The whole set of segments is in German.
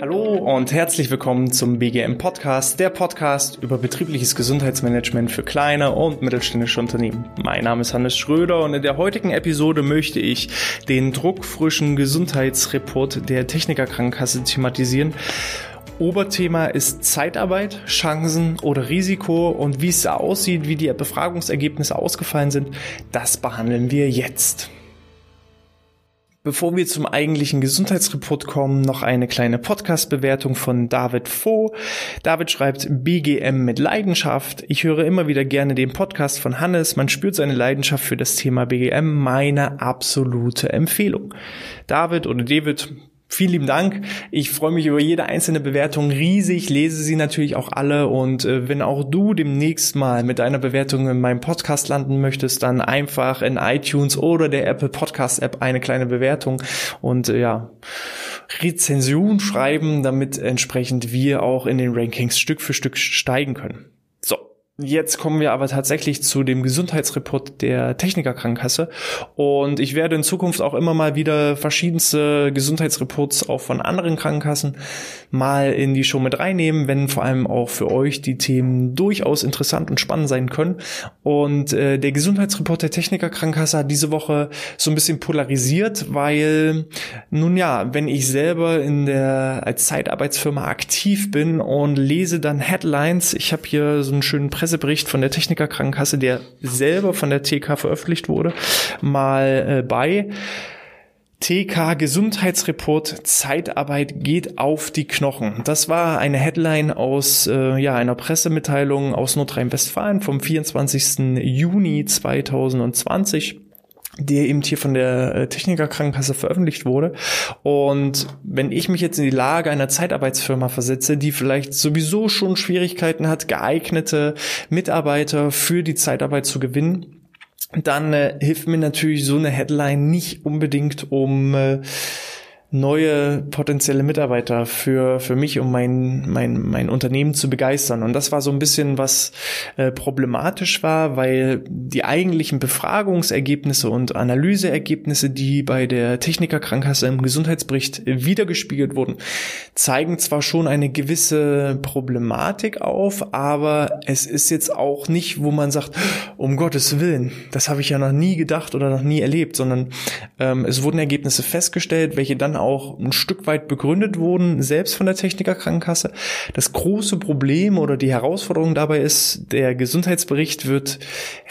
Hallo und herzlich willkommen zum BGM Podcast, der Podcast über betriebliches Gesundheitsmanagement für kleine und mittelständische Unternehmen. Mein Name ist Hannes Schröder und in der heutigen Episode möchte ich den druckfrischen Gesundheitsreport der Techniker Krankenkasse thematisieren. Oberthema ist Zeitarbeit, Chancen oder Risiko und wie es aussieht, wie die Befragungsergebnisse ausgefallen sind, das behandeln wir jetzt. Bevor wir zum eigentlichen Gesundheitsreport kommen, noch eine kleine Podcast-Bewertung von David Voh. David schreibt BGM mit Leidenschaft. Ich höre immer wieder gerne den Podcast von Hannes. Man spürt seine Leidenschaft für das Thema BGM. Meine absolute Empfehlung. David oder David, Vielen lieben Dank. Ich freue mich über jede einzelne Bewertung riesig, lese sie natürlich auch alle und äh, wenn auch du demnächst mal mit deiner Bewertung in meinem Podcast landen möchtest, dann einfach in iTunes oder der Apple Podcast App eine kleine Bewertung und äh, ja, Rezension schreiben, damit entsprechend wir auch in den Rankings Stück für Stück steigen können. Jetzt kommen wir aber tatsächlich zu dem Gesundheitsreport der Technikerkrankenkasse und ich werde in Zukunft auch immer mal wieder verschiedenste Gesundheitsreports auch von anderen Krankenkassen mal in die Show mit reinnehmen, wenn vor allem auch für euch die Themen durchaus interessant und spannend sein können. Und äh, der Gesundheitsreport der Technikerkrankenkasse hat diese Woche so ein bisschen polarisiert, weil nun ja, wenn ich selber in der als Zeitarbeitsfirma aktiv bin und lese dann Headlines, ich habe hier so einen schönen Pressebericht von der Techniker Krankenkasse, der selber von der TK veröffentlicht wurde, mal äh, bei. TK Gesundheitsreport Zeitarbeit geht auf die Knochen. Das war eine Headline aus äh, ja, einer Pressemitteilung aus Nordrhein-Westfalen vom 24. Juni 2020 der eben hier von der äh, Techniker Krankenkasse veröffentlicht wurde. Und wenn ich mich jetzt in die Lage einer Zeitarbeitsfirma versetze, die vielleicht sowieso schon Schwierigkeiten hat, geeignete Mitarbeiter für die Zeitarbeit zu gewinnen, dann äh, hilft mir natürlich so eine Headline nicht unbedingt, um äh, neue potenzielle Mitarbeiter für, für mich, um mein, mein, mein Unternehmen zu begeistern. Und das war so ein bisschen was äh, problematisch war, weil die eigentlichen Befragungsergebnisse und Analyseergebnisse, die bei der Technikerkrankenkasse im Gesundheitsbericht wiedergespiegelt wurden, zeigen zwar schon eine gewisse Problematik auf, aber es ist jetzt auch nicht, wo man sagt, um Gottes Willen, das habe ich ja noch nie gedacht oder noch nie erlebt, sondern ähm, es wurden Ergebnisse festgestellt, welche dann auch ein Stück weit begründet wurden, selbst von der Techniker Krankenkasse. Das große Problem oder die Herausforderung dabei ist, der Gesundheitsbericht wird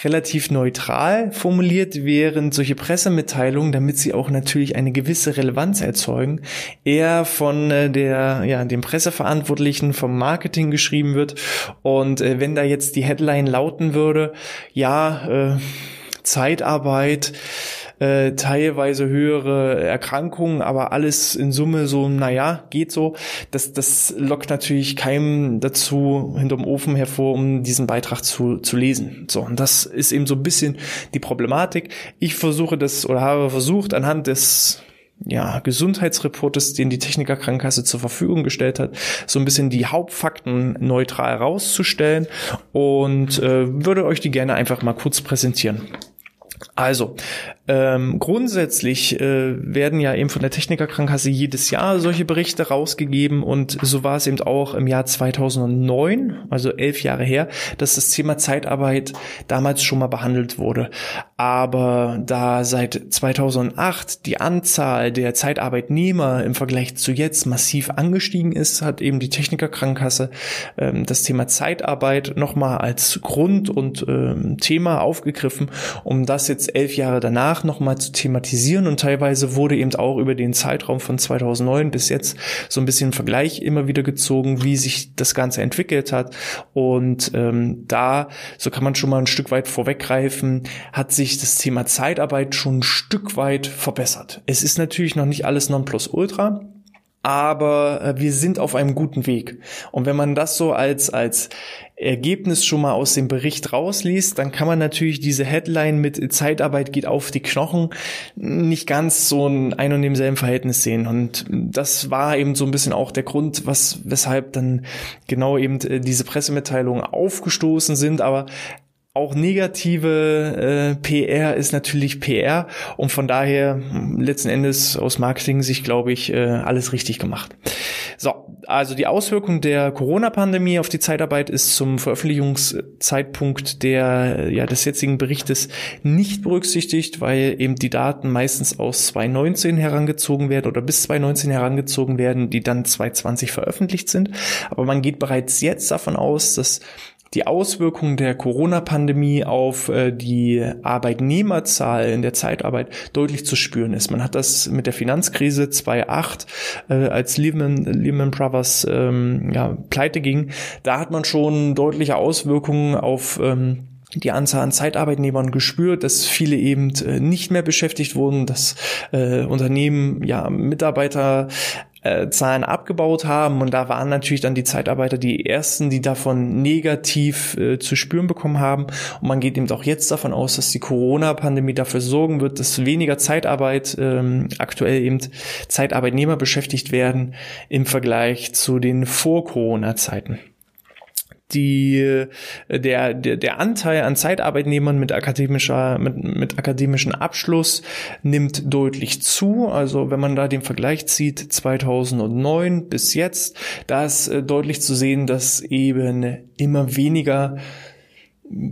relativ neutral formuliert, während solche Pressemitteilungen, damit sie auch natürlich eine gewisse Relevanz erzeugen, eher von äh, der, ja, dem Presseverantwortlichen vom Marketing geschrieben wird. Und äh, wenn da jetzt die Headline lauten würde, ja, äh, Zeitarbeit, äh, teilweise höhere Erkrankungen, aber alles in Summe so, naja, geht so. Das, das lockt natürlich keinem dazu hinterm Ofen hervor, um diesen Beitrag zu, zu lesen. So, und das ist eben so ein bisschen die Problematik. Ich versuche das oder habe versucht, anhand des ja, Gesundheitsreportes, den die Techniker Krankenkasse zur Verfügung gestellt hat, so ein bisschen die Hauptfakten neutral rauszustellen und äh, würde euch die gerne einfach mal kurz präsentieren. Also, ähm, grundsätzlich äh, werden ja eben von der Technikerkrankenkasse jedes Jahr solche Berichte rausgegeben und so war es eben auch im Jahr 2009, also elf Jahre her, dass das Thema Zeitarbeit damals schon mal behandelt wurde. Aber da seit 2008 die Anzahl der Zeitarbeitnehmer im Vergleich zu jetzt massiv angestiegen ist, hat eben die Technikerkrankenkasse ähm, das Thema Zeitarbeit nochmal als Grund und ähm, Thema aufgegriffen, um das jetzt elf Jahre danach nochmal zu thematisieren. Und teilweise wurde eben auch über den Zeitraum von 2009 bis jetzt so ein bisschen Vergleich immer wieder gezogen, wie sich das Ganze entwickelt hat. Und ähm, da, so kann man schon mal ein Stück weit vorweggreifen, hat sich das Thema Zeitarbeit schon ein Stück weit verbessert. Es ist natürlich noch nicht alles Nonplusultra, aber äh, wir sind auf einem guten Weg. Und wenn man das so als, als Ergebnis schon mal aus dem Bericht rausliest, dann kann man natürlich diese Headline mit Zeitarbeit geht auf die Knochen nicht ganz so ein ein und demselben Verhältnis sehen. Und das war eben so ein bisschen auch der Grund, was, weshalb dann genau eben äh, diese Pressemitteilungen aufgestoßen sind. Aber auch negative äh, PR ist natürlich PR und von daher hm, letzten Endes aus Marketing-Sicht, glaube ich, äh, alles richtig gemacht. So, also die Auswirkung der Corona-Pandemie auf die Zeitarbeit ist zum Veröffentlichungszeitpunkt der, ja, des jetzigen Berichtes nicht berücksichtigt, weil eben die Daten meistens aus 2019 herangezogen werden oder bis 2019 herangezogen werden, die dann 2020 veröffentlicht sind. Aber man geht bereits jetzt davon aus, dass die Auswirkungen der Corona-Pandemie auf äh, die Arbeitnehmerzahl in der Zeitarbeit deutlich zu spüren ist. Man hat das mit der Finanzkrise 2008, äh, als Lehman, Lehman Brothers ähm, ja, pleite ging, da hat man schon deutliche Auswirkungen auf ähm, die Anzahl an Zeitarbeitnehmern gespürt, dass viele eben äh, nicht mehr beschäftigt wurden, dass äh, Unternehmen ja Mitarbeiter äh, Zahlen abgebaut haben. Und da waren natürlich dann die Zeitarbeiter die ersten, die davon negativ äh, zu spüren bekommen haben. Und man geht eben auch jetzt davon aus, dass die Corona-Pandemie dafür sorgen wird, dass weniger Zeitarbeit ähm, aktuell eben Zeitarbeitnehmer beschäftigt werden im Vergleich zu den Vor-Corona-Zeiten die, äh, der, der, der Anteil an Zeitarbeitnehmern mit akademischer, mit, mit akademischen Abschluss nimmt deutlich zu. Also wenn man da den Vergleich zieht, 2009 bis jetzt, da ist äh, deutlich zu sehen, dass eben immer weniger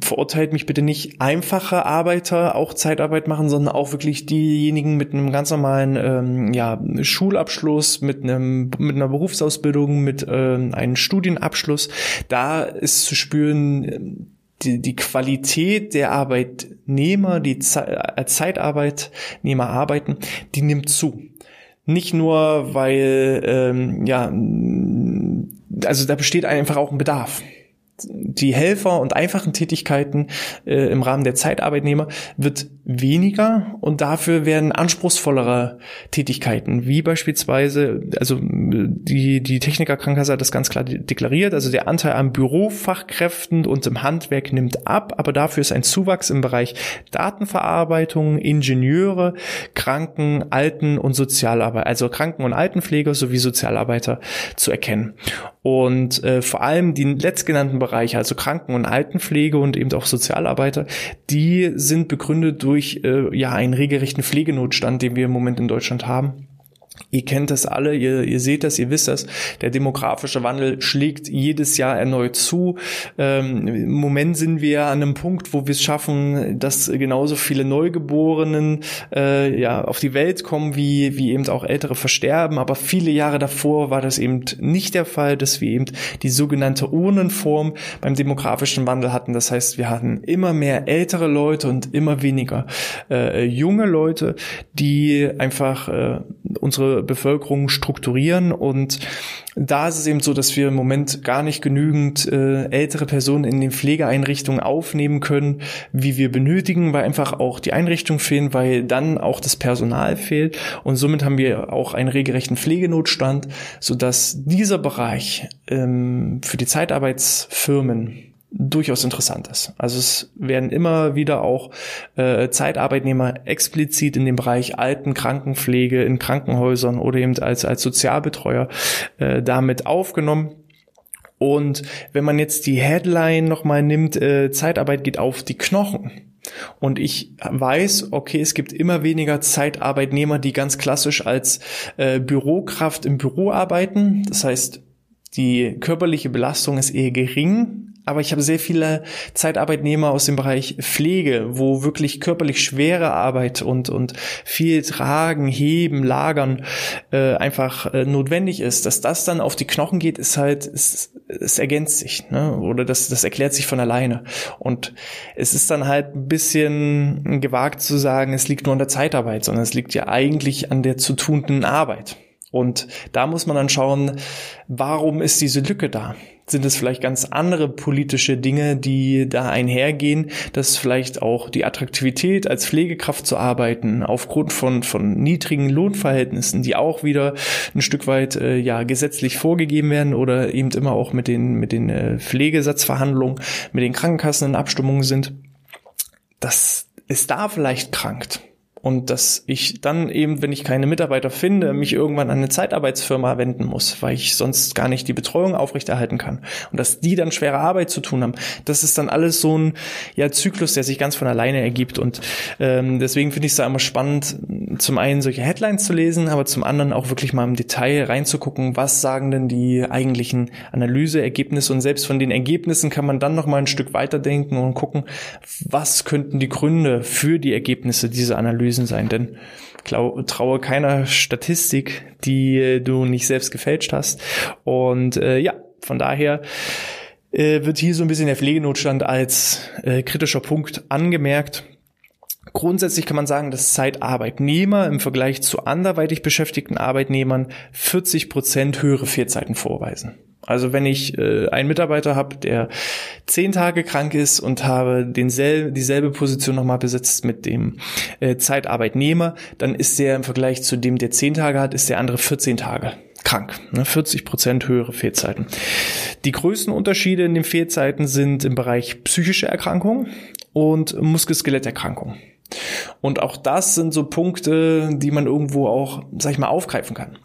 verurteilt mich bitte nicht einfache Arbeiter auch Zeitarbeit machen, sondern auch wirklich diejenigen mit einem ganz normalen ähm, ja, Schulabschluss, mit einem mit einer Berufsausbildung, mit ähm, einem Studienabschluss. Da ist zu spüren die, die Qualität der Arbeitnehmer, die Ze äh, Zeitarbeitnehmer arbeiten, die nimmt zu. Nicht nur, weil ähm, ja also da besteht einfach auch ein Bedarf die Helfer und einfachen Tätigkeiten äh, im Rahmen der Zeitarbeitnehmer wird weniger und dafür werden anspruchsvollere Tätigkeiten, wie beispielsweise, also die, die Technikerkrankenkasse hat das ganz klar deklariert, also der Anteil an Bürofachkräften und im Handwerk nimmt ab, aber dafür ist ein Zuwachs im Bereich Datenverarbeitung, Ingenieure, Kranken, Alten und Sozialarbeit, also Kranken- und Altenpfleger sowie Sozialarbeiter zu erkennen. Und äh, vor allem die letztgenannten Bereiche, also Kranken- und Altenpflege und eben auch Sozialarbeiter, die sind begründet durch äh, ja einen regelrechten Pflegenotstand, den wir im Moment in Deutschland haben. Ihr kennt das alle, ihr, ihr seht das, ihr wisst das. Der demografische Wandel schlägt jedes Jahr erneut zu. Ähm, Im Moment sind wir an einem Punkt, wo wir es schaffen, dass genauso viele Neugeborenen äh, ja auf die Welt kommen, wie, wie eben auch Ältere versterben. Aber viele Jahre davor war das eben nicht der Fall, dass wir eben die sogenannte Urnenform beim demografischen Wandel hatten. Das heißt, wir hatten immer mehr ältere Leute und immer weniger äh, junge Leute, die einfach äh, unsere Bevölkerung strukturieren. Und da ist es eben so, dass wir im Moment gar nicht genügend äh, ältere Personen in den Pflegeeinrichtungen aufnehmen können, wie wir benötigen, weil einfach auch die Einrichtungen fehlen, weil dann auch das Personal fehlt. Und somit haben wir auch einen regelrechten Pflegenotstand, sodass dieser Bereich ähm, für die Zeitarbeitsfirmen durchaus interessant ist. Also es werden immer wieder auch äh, Zeitarbeitnehmer explizit in dem Bereich Alten, Krankenpflege in Krankenhäusern oder eben als, als Sozialbetreuer äh, damit aufgenommen. Und wenn man jetzt die Headline nochmal nimmt, äh, Zeitarbeit geht auf die Knochen. Und ich weiß, okay, es gibt immer weniger Zeitarbeitnehmer, die ganz klassisch als äh, Bürokraft im Büro arbeiten. Das heißt, die körperliche Belastung ist eher gering, aber ich habe sehr viele Zeitarbeitnehmer aus dem Bereich Pflege, wo wirklich körperlich schwere Arbeit und, und viel Tragen, Heben, Lagern äh, einfach äh, notwendig ist. Dass das dann auf die Knochen geht, ist halt, es, es ergänzt sich, ne? oder das, das erklärt sich von alleine. Und es ist dann halt ein bisschen gewagt zu sagen, es liegt nur an der Zeitarbeit, sondern es liegt ja eigentlich an der zu tunenden Arbeit. Und da muss man dann schauen, warum ist diese Lücke da? Sind es vielleicht ganz andere politische Dinge, die da einhergehen, dass vielleicht auch die Attraktivität als Pflegekraft zu arbeiten aufgrund von, von niedrigen Lohnverhältnissen, die auch wieder ein Stück weit äh, ja gesetzlich vorgegeben werden oder eben immer auch mit den, mit den äh, Pflegesatzverhandlungen, mit den Krankenkassen in Abstimmung sind, dass es da vielleicht krankt. Und dass ich dann eben, wenn ich keine Mitarbeiter finde, mich irgendwann an eine Zeitarbeitsfirma wenden muss, weil ich sonst gar nicht die Betreuung aufrechterhalten kann. Und dass die dann schwere Arbeit zu tun haben. Das ist dann alles so ein ja, Zyklus, der sich ganz von alleine ergibt. Und ähm, deswegen finde ich es da immer spannend, zum einen solche Headlines zu lesen, aber zum anderen auch wirklich mal im Detail reinzugucken, was sagen denn die eigentlichen Analyseergebnisse. Und selbst von den Ergebnissen kann man dann noch mal ein Stück weiterdenken und gucken, was könnten die Gründe für die Ergebnisse dieser Analyse Analysen sein, denn traue keiner Statistik, die äh, du nicht selbst gefälscht hast. Und äh, ja, von daher äh, wird hier so ein bisschen der Pflegenotstand als äh, kritischer Punkt angemerkt. Grundsätzlich kann man sagen, dass Zeitarbeitnehmer im Vergleich zu anderweitig beschäftigten Arbeitnehmern 40 Prozent höhere Fehlzeiten vorweisen. Also wenn ich äh, einen Mitarbeiter habe, der zehn Tage krank ist und habe denselbe, dieselbe Position nochmal besetzt mit dem äh, Zeitarbeitnehmer, dann ist der im Vergleich zu dem, der zehn Tage hat, ist der andere 14 Tage krank. Ne? 40 Prozent höhere Fehlzeiten. Die größten Unterschiede in den Fehlzeiten sind im Bereich psychische Erkrankungen und Muskel-Skeletterkrankungen. Und auch das sind so Punkte, die man irgendwo auch, sag ich mal, aufgreifen kann.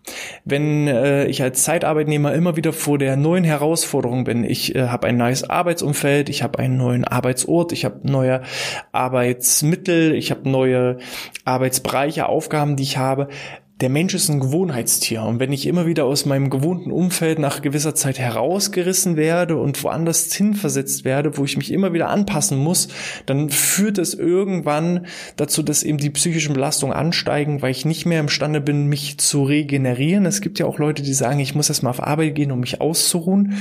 Wenn äh, ich als Zeitarbeitnehmer immer wieder vor der neuen Herausforderung bin, ich äh, habe ein neues Arbeitsumfeld, ich habe einen neuen Arbeitsort, ich habe neue Arbeitsmittel, ich habe neue Arbeitsbereiche, Aufgaben, die ich habe, der Mensch ist ein Gewohnheitstier und wenn ich immer wieder aus meinem gewohnten Umfeld nach gewisser Zeit herausgerissen werde und woanders hinversetzt werde, wo ich mich immer wieder anpassen muss, dann führt es irgendwann dazu, dass eben die psychischen Belastungen ansteigen, weil ich nicht mehr imstande bin, mich zu regenerieren. Es gibt ja auch Leute, die sagen, ich muss erst mal auf Arbeit gehen, um mich auszuruhen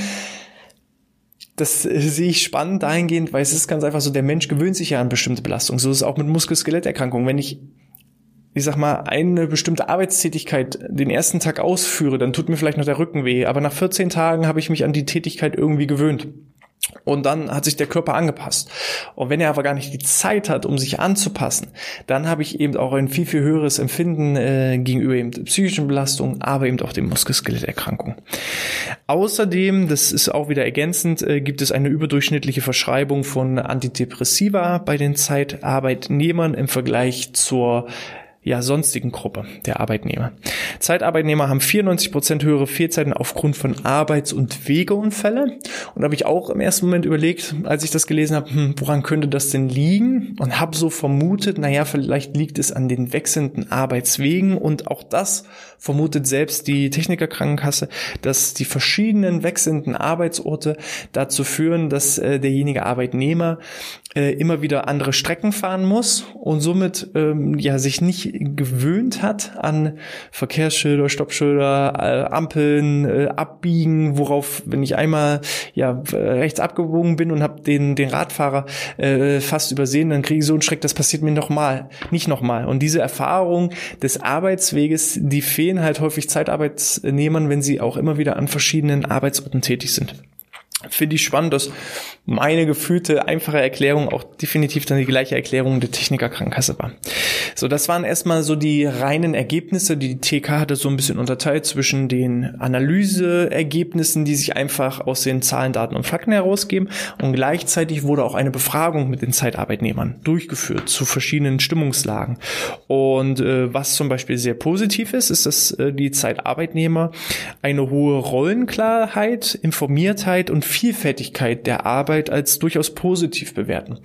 das sehe ich spannend dahingehend, weil es ist ganz einfach so, der Mensch gewöhnt sich ja an bestimmte Belastungen. So ist es auch mit Muskel-Skeletterkrankungen. Wenn ich ich sag mal, eine bestimmte Arbeitstätigkeit den ersten Tag ausführe, dann tut mir vielleicht noch der Rücken weh. Aber nach 14 Tagen habe ich mich an die Tätigkeit irgendwie gewöhnt. Und dann hat sich der Körper angepasst. Und wenn er aber gar nicht die Zeit hat, um sich anzupassen, dann habe ich eben auch ein viel, viel höheres Empfinden äh, gegenüber eben psychischen Belastungen, aber eben auch den Muskelskeletterkrankungen. Außerdem, das ist auch wieder ergänzend, äh, gibt es eine überdurchschnittliche Verschreibung von Antidepressiva bei den Zeitarbeitnehmern im Vergleich zur ja, sonstigen Gruppe der Arbeitnehmer. Zeitarbeitnehmer haben 94 Prozent höhere Fehlzeiten aufgrund von Arbeits- und Wegeunfälle. Und da habe ich auch im ersten Moment überlegt, als ich das gelesen habe, hm, woran könnte das denn liegen? Und habe so vermutet, naja, vielleicht liegt es an den wechselnden Arbeitswegen. Und auch das vermutet selbst die Technikerkrankenkasse, dass die verschiedenen wechselnden Arbeitsorte dazu führen, dass äh, derjenige Arbeitnehmer äh, immer wieder andere Strecken fahren muss und somit ähm, ja sich nicht gewöhnt hat an Verkehrsschilder, Stoppschilder, äh, Ampeln, äh, Abbiegen, worauf, wenn ich einmal ja rechts abgebogen bin und habe den den Radfahrer äh, fast übersehen, dann kriege ich so einen Schreck, das passiert mir nochmal, nicht nochmal. Und diese Erfahrung des Arbeitsweges, die fehlen halt häufig Zeitarbeitsnehmern, wenn sie auch immer wieder an verschiedenen Arbeitsorten tätig sind finde ich spannend, dass meine gefühlte einfache Erklärung auch definitiv dann die gleiche Erklärung der Technikerkrankenkasse war. So, das waren erstmal so die reinen Ergebnisse. Die TK hatte so ein bisschen unterteilt zwischen den Analyseergebnissen, die sich einfach aus den Zahlen, Daten und Fakten herausgeben und gleichzeitig wurde auch eine Befragung mit den Zeitarbeitnehmern durchgeführt zu verschiedenen Stimmungslagen. Und äh, was zum Beispiel sehr positiv ist, ist, dass äh, die Zeitarbeitnehmer eine hohe Rollenklarheit, Informiertheit und Vielfältigkeit der Arbeit als durchaus positiv bewerten.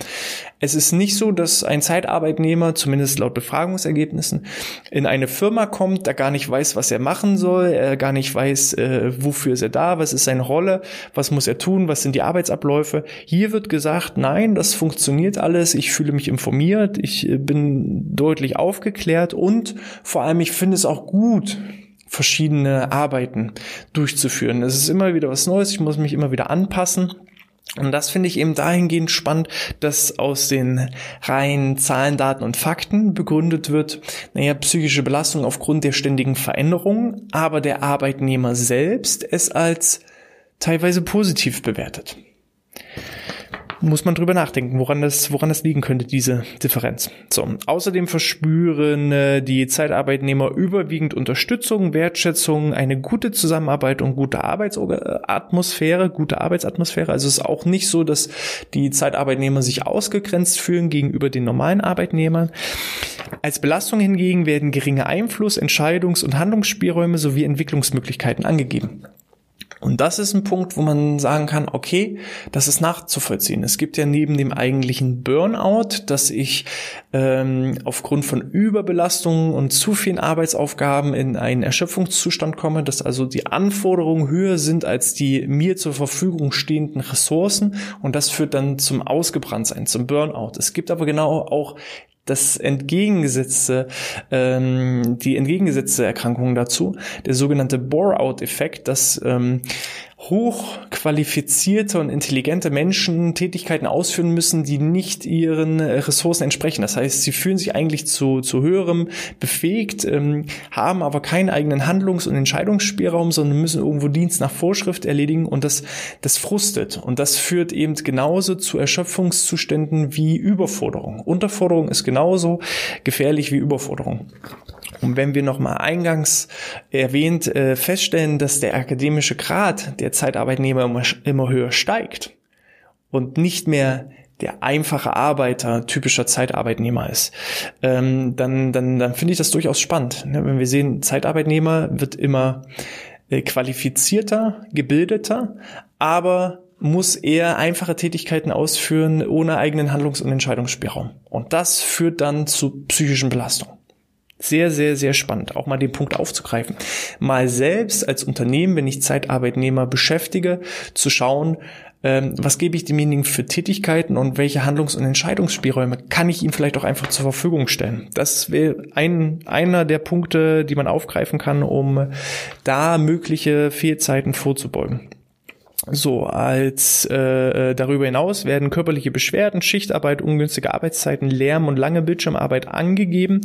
Es ist nicht so, dass ein Zeitarbeitnehmer, zumindest laut Befragungsergebnissen, in eine Firma kommt, der gar nicht weiß, was er machen soll, er gar nicht weiß, äh, wofür ist er da, was ist seine Rolle, was muss er tun, was sind die Arbeitsabläufe. Hier wird gesagt, nein, das funktioniert alles, ich fühle mich informiert, ich äh, bin deutlich aufgeklärt und vor allem ich finde es auch gut, verschiedene Arbeiten durchzuführen. Es ist immer wieder was Neues, ich muss mich immer wieder anpassen. Und das finde ich eben dahingehend spannend, dass aus den reinen Zahlen, Daten und Fakten begründet wird, naja, psychische Belastung aufgrund der ständigen Veränderungen, aber der Arbeitnehmer selbst es als teilweise positiv bewertet. Muss man drüber nachdenken, woran das, woran das liegen könnte, diese Differenz. So. Außerdem verspüren äh, die Zeitarbeitnehmer überwiegend Unterstützung, Wertschätzung, eine gute Zusammenarbeit und gute Arbeitsatmosphäre, gute Arbeitsatmosphäre. Also es ist auch nicht so, dass die Zeitarbeitnehmer sich ausgegrenzt fühlen gegenüber den normalen Arbeitnehmern. Als Belastung hingegen werden geringe Einfluss, Entscheidungs- und Handlungsspielräume sowie Entwicklungsmöglichkeiten angegeben. Und das ist ein Punkt, wo man sagen kann, okay, das ist nachzuvollziehen. Es gibt ja neben dem eigentlichen Burnout, dass ich ähm, aufgrund von Überbelastungen und zu vielen Arbeitsaufgaben in einen Erschöpfungszustand komme, dass also die Anforderungen höher sind als die mir zur Verfügung stehenden Ressourcen und das führt dann zum Ausgebranntsein, zum Burnout. Es gibt aber genau auch das entgegengesetzte, ähm, die entgegengesetzte Erkrankung dazu, der sogenannte Bore-out-Effekt, dass ähm, hochqualifizierte und intelligente Menschen Tätigkeiten ausführen müssen, die nicht ihren Ressourcen entsprechen. Das heißt, sie fühlen sich eigentlich zu, zu höherem befähigt, ähm, haben aber keinen eigenen Handlungs- und Entscheidungsspielraum, sondern müssen irgendwo Dienst nach Vorschrift erledigen und das, das frustet. Und das führt eben genauso zu Erschöpfungszuständen wie Überforderung. Unterforderung ist genauso gefährlich wie Überforderung. Und wenn wir nochmal eingangs erwähnt äh, feststellen, dass der akademische Grad der Zeitarbeitnehmer immer, höher steigt und nicht mehr der einfache Arbeiter typischer Zeitarbeitnehmer ist, ähm, dann, dann, dann finde ich das durchaus spannend. Ne? Wenn wir sehen, Zeitarbeitnehmer wird immer äh, qualifizierter, gebildeter, aber muss eher einfache Tätigkeiten ausführen ohne eigenen Handlungs- und Entscheidungsspielraum. Und das führt dann zu psychischen Belastungen. Sehr, sehr, sehr spannend, auch mal den Punkt aufzugreifen. Mal selbst als Unternehmen, wenn ich Zeitarbeitnehmer beschäftige, zu schauen, ähm, was gebe ich demjenigen für Tätigkeiten und welche Handlungs- und Entscheidungsspielräume kann ich ihm vielleicht auch einfach zur Verfügung stellen. Das wäre ein, einer der Punkte, die man aufgreifen kann, um da mögliche Fehlzeiten vorzubeugen. So, als äh, äh, darüber hinaus werden körperliche Beschwerden, Schichtarbeit, ungünstige Arbeitszeiten, Lärm und lange Bildschirmarbeit angegeben.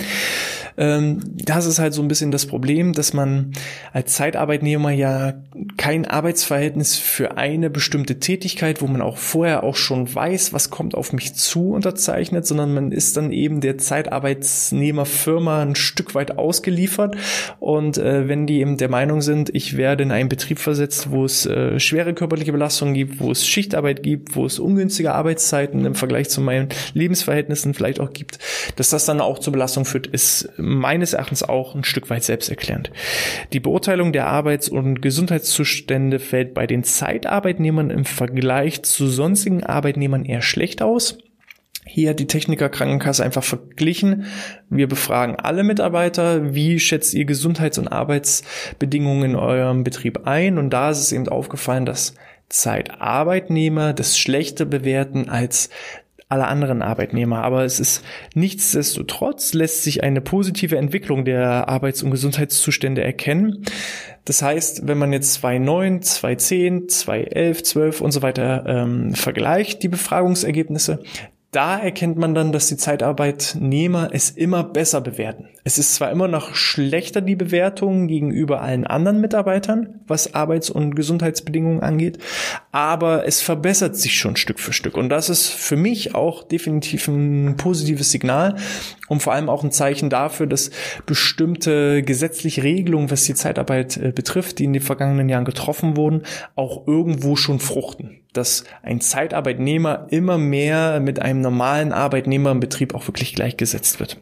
Ähm, das ist halt so ein bisschen das Problem, dass man als Zeitarbeitnehmer ja kein Arbeitsverhältnis für eine bestimmte Tätigkeit, wo man auch vorher auch schon weiß, was kommt auf mich zu, unterzeichnet, sondern man ist dann eben der Zeitarbeitsnehmerfirma ein Stück weit ausgeliefert. Und äh, wenn die eben der Meinung sind, ich werde in einen Betrieb versetzt, wo es äh, schwere körperliche Belastungen gibt, wo es Schichtarbeit gibt, wo es ungünstige Arbeitszeiten im Vergleich zu meinen Lebensverhältnissen vielleicht auch gibt, dass das dann auch zur Belastung führt, ist meines Erachtens auch ein Stück weit selbsterklärend. Die Beurteilung der Arbeits- und Gesundheitszustände fällt bei den Zeitarbeitnehmern im Vergleich zu sonstigen Arbeitnehmern eher schlecht aus. Hier hat die Techniker Krankenkasse einfach verglichen. Wir befragen alle Mitarbeiter. Wie schätzt ihr Gesundheits- und Arbeitsbedingungen in eurem Betrieb ein? Und da ist es eben aufgefallen, dass Zeitarbeitnehmer das schlechter bewerten als alle anderen Arbeitnehmer. Aber es ist nichtsdestotrotz lässt sich eine positive Entwicklung der Arbeits- und Gesundheitszustände erkennen. Das heißt, wenn man jetzt 2009, 2010, 2011, 12 und so weiter ähm, vergleicht, die Befragungsergebnisse, da erkennt man dann, dass die Zeitarbeitnehmer es immer besser bewerten. Es ist zwar immer noch schlechter die Bewertung gegenüber allen anderen Mitarbeitern, was Arbeits- und Gesundheitsbedingungen angeht, aber es verbessert sich schon Stück für Stück. Und das ist für mich auch definitiv ein positives Signal und vor allem auch ein Zeichen dafür, dass bestimmte gesetzliche Regelungen, was die Zeitarbeit äh, betrifft, die in den vergangenen Jahren getroffen wurden, auch irgendwo schon fruchten. Dass ein Zeitarbeitnehmer immer mehr mit einem normalen Arbeitnehmer im Betrieb auch wirklich gleichgesetzt wird.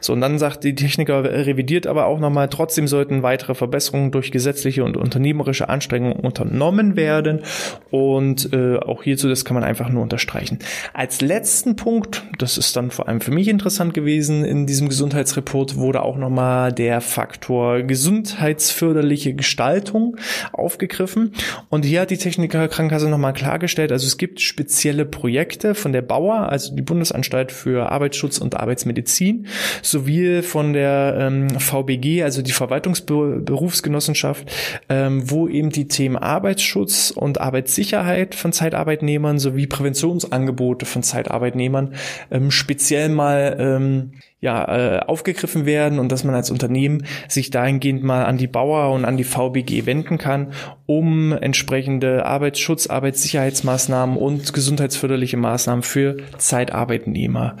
So, und dann sagt die Techniker revidiert aber auch nochmal, trotzdem sollten weitere Verbesserungen durch gesetzliche und unternehmerische Anstrengungen unternommen werden. Und äh, auch hierzu, das kann man einfach nur unterstreichen. Als letzten Punkt, das ist dann vor allem für mich interessant gewesen, in diesem Gesundheitsreport wurde auch nochmal der Faktor gesundheitsförderliche Gestaltung aufgegriffen. Und hier hat die Techniker Krankenkasse nochmal klargestellt, also es gibt spezielle Projekte von der Bauer, also die Bundesanstalt für Arbeitsschutz und Arbeitsmedizin, Berlin sowie von der ähm, VBG, also die Verwaltungsberufsgenossenschaft, ähm, wo eben die Themen Arbeitsschutz und Arbeitssicherheit von Zeitarbeitnehmern sowie Präventionsangebote von Zeitarbeitnehmern ähm, speziell mal ähm, ja, äh, aufgegriffen werden und dass man als Unternehmen sich dahingehend mal an die Bauer und an die VBG wenden kann, um entsprechende Arbeitsschutz, Arbeitssicherheitsmaßnahmen und gesundheitsförderliche Maßnahmen für Zeitarbeitnehmer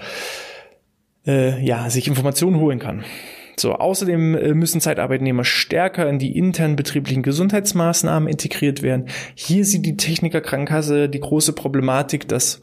äh, ja, sich Informationen holen kann. So, außerdem äh, müssen Zeitarbeitnehmer stärker in die internen betrieblichen Gesundheitsmaßnahmen integriert werden. Hier sieht die Technikerkrankenkasse die große Problematik, dass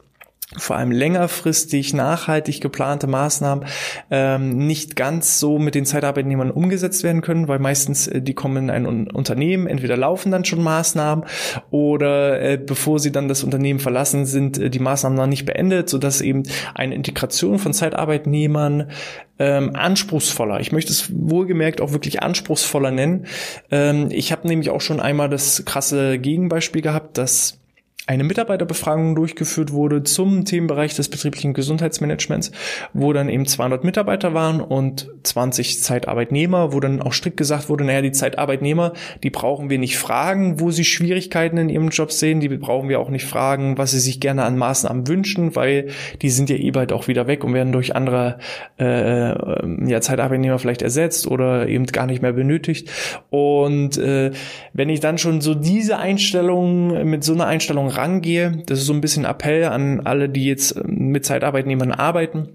vor allem längerfristig nachhaltig geplante Maßnahmen ähm, nicht ganz so mit den Zeitarbeitnehmern umgesetzt werden können, weil meistens äh, die kommen in ein Unternehmen, entweder laufen dann schon Maßnahmen oder äh, bevor sie dann das Unternehmen verlassen, sind äh, die Maßnahmen noch nicht beendet, sodass eben eine Integration von Zeitarbeitnehmern ähm, anspruchsvoller. Ich möchte es wohlgemerkt auch wirklich anspruchsvoller nennen. Ähm, ich habe nämlich auch schon einmal das krasse Gegenbeispiel gehabt, dass eine Mitarbeiterbefragung durchgeführt wurde zum Themenbereich des betrieblichen Gesundheitsmanagements, wo dann eben 200 Mitarbeiter waren und 20 Zeitarbeitnehmer, wo dann auch strikt gesagt wurde, naja, die Zeitarbeitnehmer, die brauchen wir nicht fragen, wo sie Schwierigkeiten in ihrem Job sehen, die brauchen wir auch nicht fragen, was sie sich gerne an Maßnahmen wünschen, weil die sind ja eh bald auch wieder weg und werden durch andere äh, ja, Zeitarbeitnehmer vielleicht ersetzt oder eben gar nicht mehr benötigt. Und äh, wenn ich dann schon so diese Einstellung mit so einer Einstellung rangehe. Das ist so ein bisschen Appell an alle, die jetzt ähm, mit Zeitarbeitnehmern arbeiten.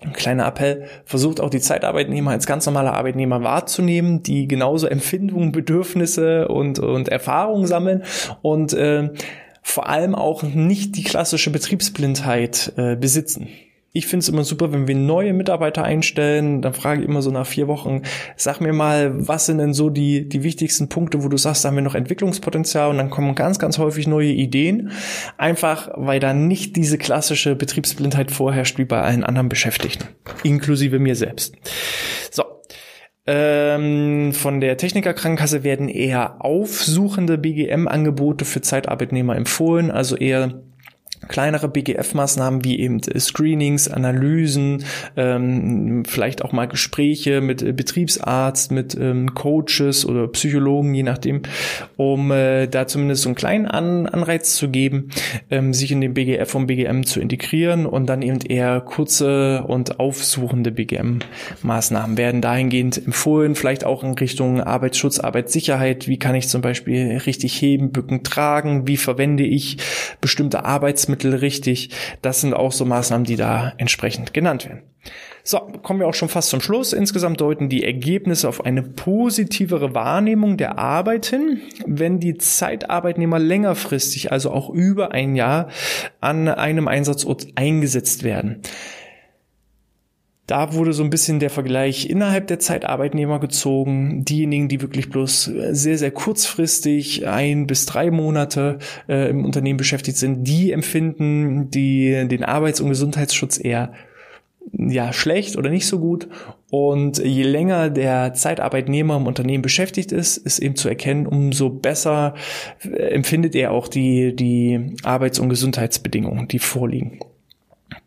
Ein kleiner Appell, versucht auch die Zeitarbeitnehmer als ganz normale Arbeitnehmer wahrzunehmen, die genauso Empfindungen, Bedürfnisse und, und Erfahrungen sammeln und äh, vor allem auch nicht die klassische Betriebsblindheit äh, besitzen ich finde es immer super, wenn wir neue Mitarbeiter einstellen, dann frage ich immer so nach vier Wochen, sag mir mal, was sind denn so die, die wichtigsten Punkte, wo du sagst, da haben wir noch Entwicklungspotenzial? Und dann kommen ganz, ganz häufig neue Ideen. Einfach, weil da nicht diese klassische Betriebsblindheit vorherrscht wie bei allen anderen Beschäftigten, inklusive mir selbst. So, ähm, von der Technikerkrankenkasse werden eher aufsuchende BGM-Angebote für Zeitarbeitnehmer empfohlen, also eher kleinere BGF-Maßnahmen wie eben Screenings, Analysen, ähm, vielleicht auch mal Gespräche mit äh, Betriebsarzt, mit ähm, Coaches oder Psychologen, je nachdem, um äh, da zumindest so einen kleinen An Anreiz zu geben, ähm, sich in den BGF und BGM zu integrieren und dann eben eher kurze und aufsuchende BGM-Maßnahmen werden dahingehend empfohlen, vielleicht auch in Richtung Arbeitsschutz, Arbeitssicherheit, wie kann ich zum Beispiel richtig heben, bücken, tragen, wie verwende ich bestimmte Arbeits Lebensmittel richtig. Das sind auch so Maßnahmen, die da entsprechend genannt werden. So, kommen wir auch schon fast zum Schluss. Insgesamt deuten die Ergebnisse auf eine positivere Wahrnehmung der Arbeit hin, wenn die Zeitarbeitnehmer längerfristig, also auch über ein Jahr, an einem Einsatzort eingesetzt werden. Da wurde so ein bisschen der Vergleich innerhalb der Zeitarbeitnehmer gezogen. Diejenigen, die wirklich bloß sehr, sehr kurzfristig ein bis drei Monate äh, im Unternehmen beschäftigt sind, die empfinden die, den Arbeits- und Gesundheitsschutz eher ja, schlecht oder nicht so gut. Und je länger der Zeitarbeitnehmer im Unternehmen beschäftigt ist, ist eben zu erkennen, umso besser äh, empfindet er auch die, die Arbeits- und Gesundheitsbedingungen, die vorliegen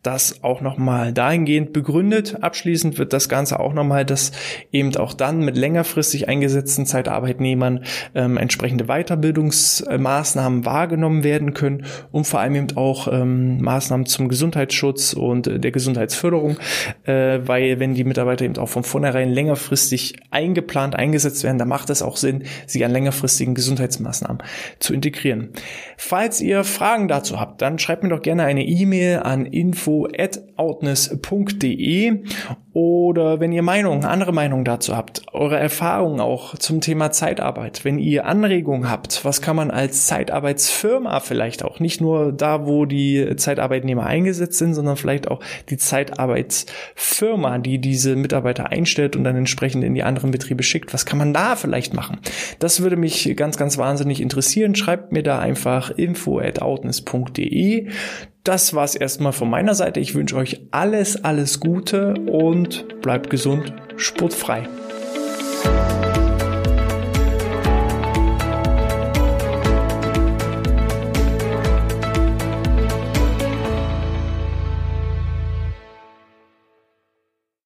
das auch nochmal dahingehend begründet. Abschließend wird das Ganze auch nochmal, dass eben auch dann mit längerfristig eingesetzten Zeitarbeitnehmern ähm, entsprechende Weiterbildungsmaßnahmen wahrgenommen werden können und vor allem eben auch ähm, Maßnahmen zum Gesundheitsschutz und äh, der Gesundheitsförderung, äh, weil wenn die Mitarbeiter eben auch von vornherein längerfristig eingeplant eingesetzt werden, dann macht es auch Sinn, sie an längerfristigen Gesundheitsmaßnahmen zu integrieren. Falls ihr Fragen dazu habt, dann schreibt mir doch gerne eine E-Mail an info info@outness.de oder wenn ihr Meinungen, andere Meinungen dazu habt, eure Erfahrungen auch zum Thema Zeitarbeit, wenn ihr Anregungen habt, was kann man als Zeitarbeitsfirma vielleicht auch, nicht nur da, wo die Zeitarbeitnehmer eingesetzt sind, sondern vielleicht auch die Zeitarbeitsfirma, die diese Mitarbeiter einstellt und dann entsprechend in die anderen Betriebe schickt, was kann man da vielleicht machen? Das würde mich ganz, ganz wahnsinnig interessieren. Schreibt mir da einfach info at outness.de das war's erstmal von meiner Seite. Ich wünsche euch alles, alles Gute und bleibt gesund, sportfrei.